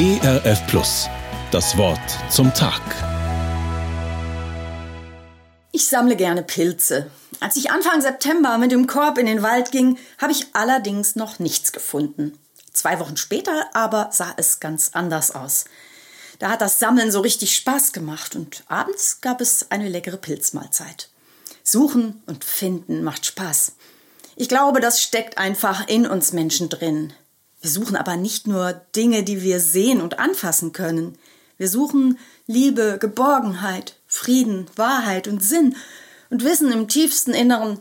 ERF Plus. Das Wort zum Tag. Ich sammle gerne Pilze. Als ich Anfang September mit dem Korb in den Wald ging, habe ich allerdings noch nichts gefunden. Zwei Wochen später aber sah es ganz anders aus. Da hat das Sammeln so richtig Spaß gemacht und abends gab es eine leckere Pilzmahlzeit. Suchen und finden macht Spaß. Ich glaube, das steckt einfach in uns Menschen drin. Wir suchen aber nicht nur Dinge, die wir sehen und anfassen können. Wir suchen Liebe, Geborgenheit, Frieden, Wahrheit und Sinn und wissen im tiefsten Inneren,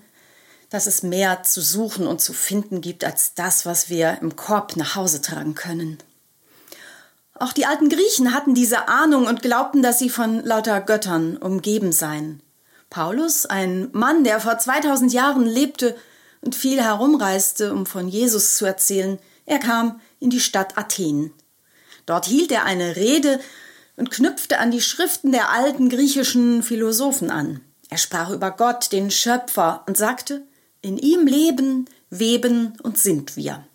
dass es mehr zu suchen und zu finden gibt als das, was wir im Korb nach Hause tragen können. Auch die alten Griechen hatten diese Ahnung und glaubten, dass sie von lauter Göttern umgeben seien. Paulus, ein Mann, der vor 2000 Jahren lebte und viel herumreiste, um von Jesus zu erzählen, er kam in die Stadt Athen. Dort hielt er eine Rede und knüpfte an die Schriften der alten griechischen Philosophen an. Er sprach über Gott, den Schöpfer, und sagte, in ihm leben, weben und sind wir.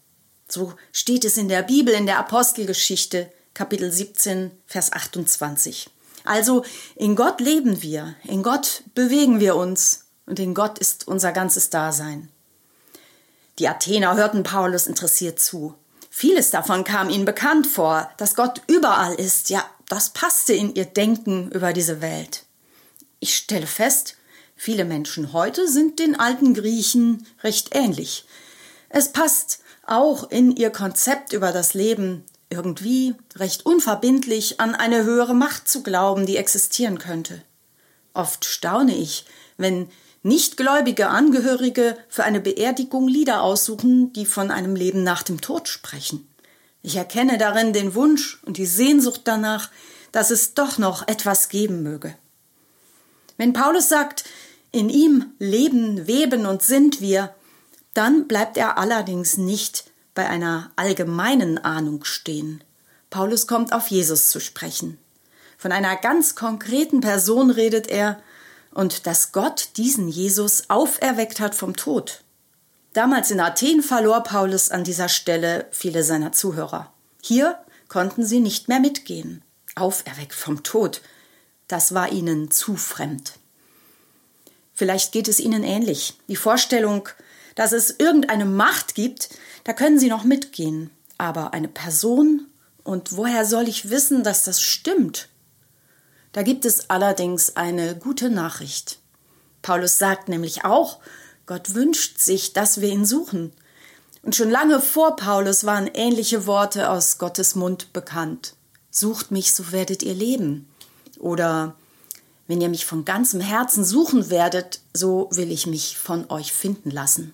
So steht es in der Bibel, in der Apostelgeschichte, Kapitel 17, Vers 28. Also in Gott leben wir, in Gott bewegen wir uns und in Gott ist unser ganzes Dasein. Die Athener hörten Paulus interessiert zu. Vieles davon kam ihnen bekannt vor, dass Gott überall ist, ja, das passte in ihr Denken über diese Welt. Ich stelle fest, viele Menschen heute sind den alten Griechen recht ähnlich. Es passt auch in ihr Konzept über das Leben irgendwie recht unverbindlich an eine höhere Macht zu glauben, die existieren könnte. Oft staune ich, wenn Nichtgläubige Angehörige für eine Beerdigung Lieder aussuchen, die von einem Leben nach dem Tod sprechen. Ich erkenne darin den Wunsch und die Sehnsucht danach, dass es doch noch etwas geben möge. Wenn Paulus sagt, in ihm leben, weben und sind wir, dann bleibt er allerdings nicht bei einer allgemeinen Ahnung stehen. Paulus kommt auf Jesus zu sprechen. Von einer ganz konkreten Person redet er, und dass Gott diesen Jesus auferweckt hat vom Tod. Damals in Athen verlor Paulus an dieser Stelle viele seiner Zuhörer. Hier konnten sie nicht mehr mitgehen. Auferweckt vom Tod. Das war ihnen zu fremd. Vielleicht geht es ihnen ähnlich. Die Vorstellung, dass es irgendeine Macht gibt, da können sie noch mitgehen. Aber eine Person? Und woher soll ich wissen, dass das stimmt? Da gibt es allerdings eine gute Nachricht. Paulus sagt nämlich auch, Gott wünscht sich, dass wir ihn suchen. Und schon lange vor Paulus waren ähnliche Worte aus Gottes Mund bekannt. Sucht mich, so werdet ihr leben. Oder wenn ihr mich von ganzem Herzen suchen werdet, so will ich mich von euch finden lassen.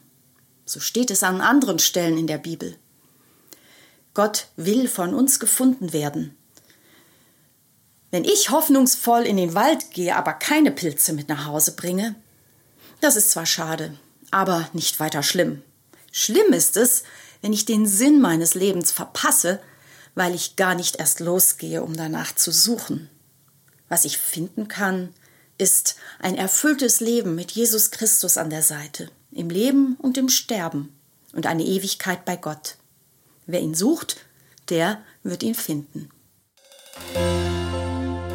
So steht es an anderen Stellen in der Bibel. Gott will von uns gefunden werden. Wenn ich hoffnungsvoll in den Wald gehe, aber keine Pilze mit nach Hause bringe, das ist zwar schade, aber nicht weiter schlimm. Schlimm ist es, wenn ich den Sinn meines Lebens verpasse, weil ich gar nicht erst losgehe, um danach zu suchen. Was ich finden kann, ist ein erfülltes Leben mit Jesus Christus an der Seite, im Leben und im Sterben und eine Ewigkeit bei Gott. Wer ihn sucht, der wird ihn finden.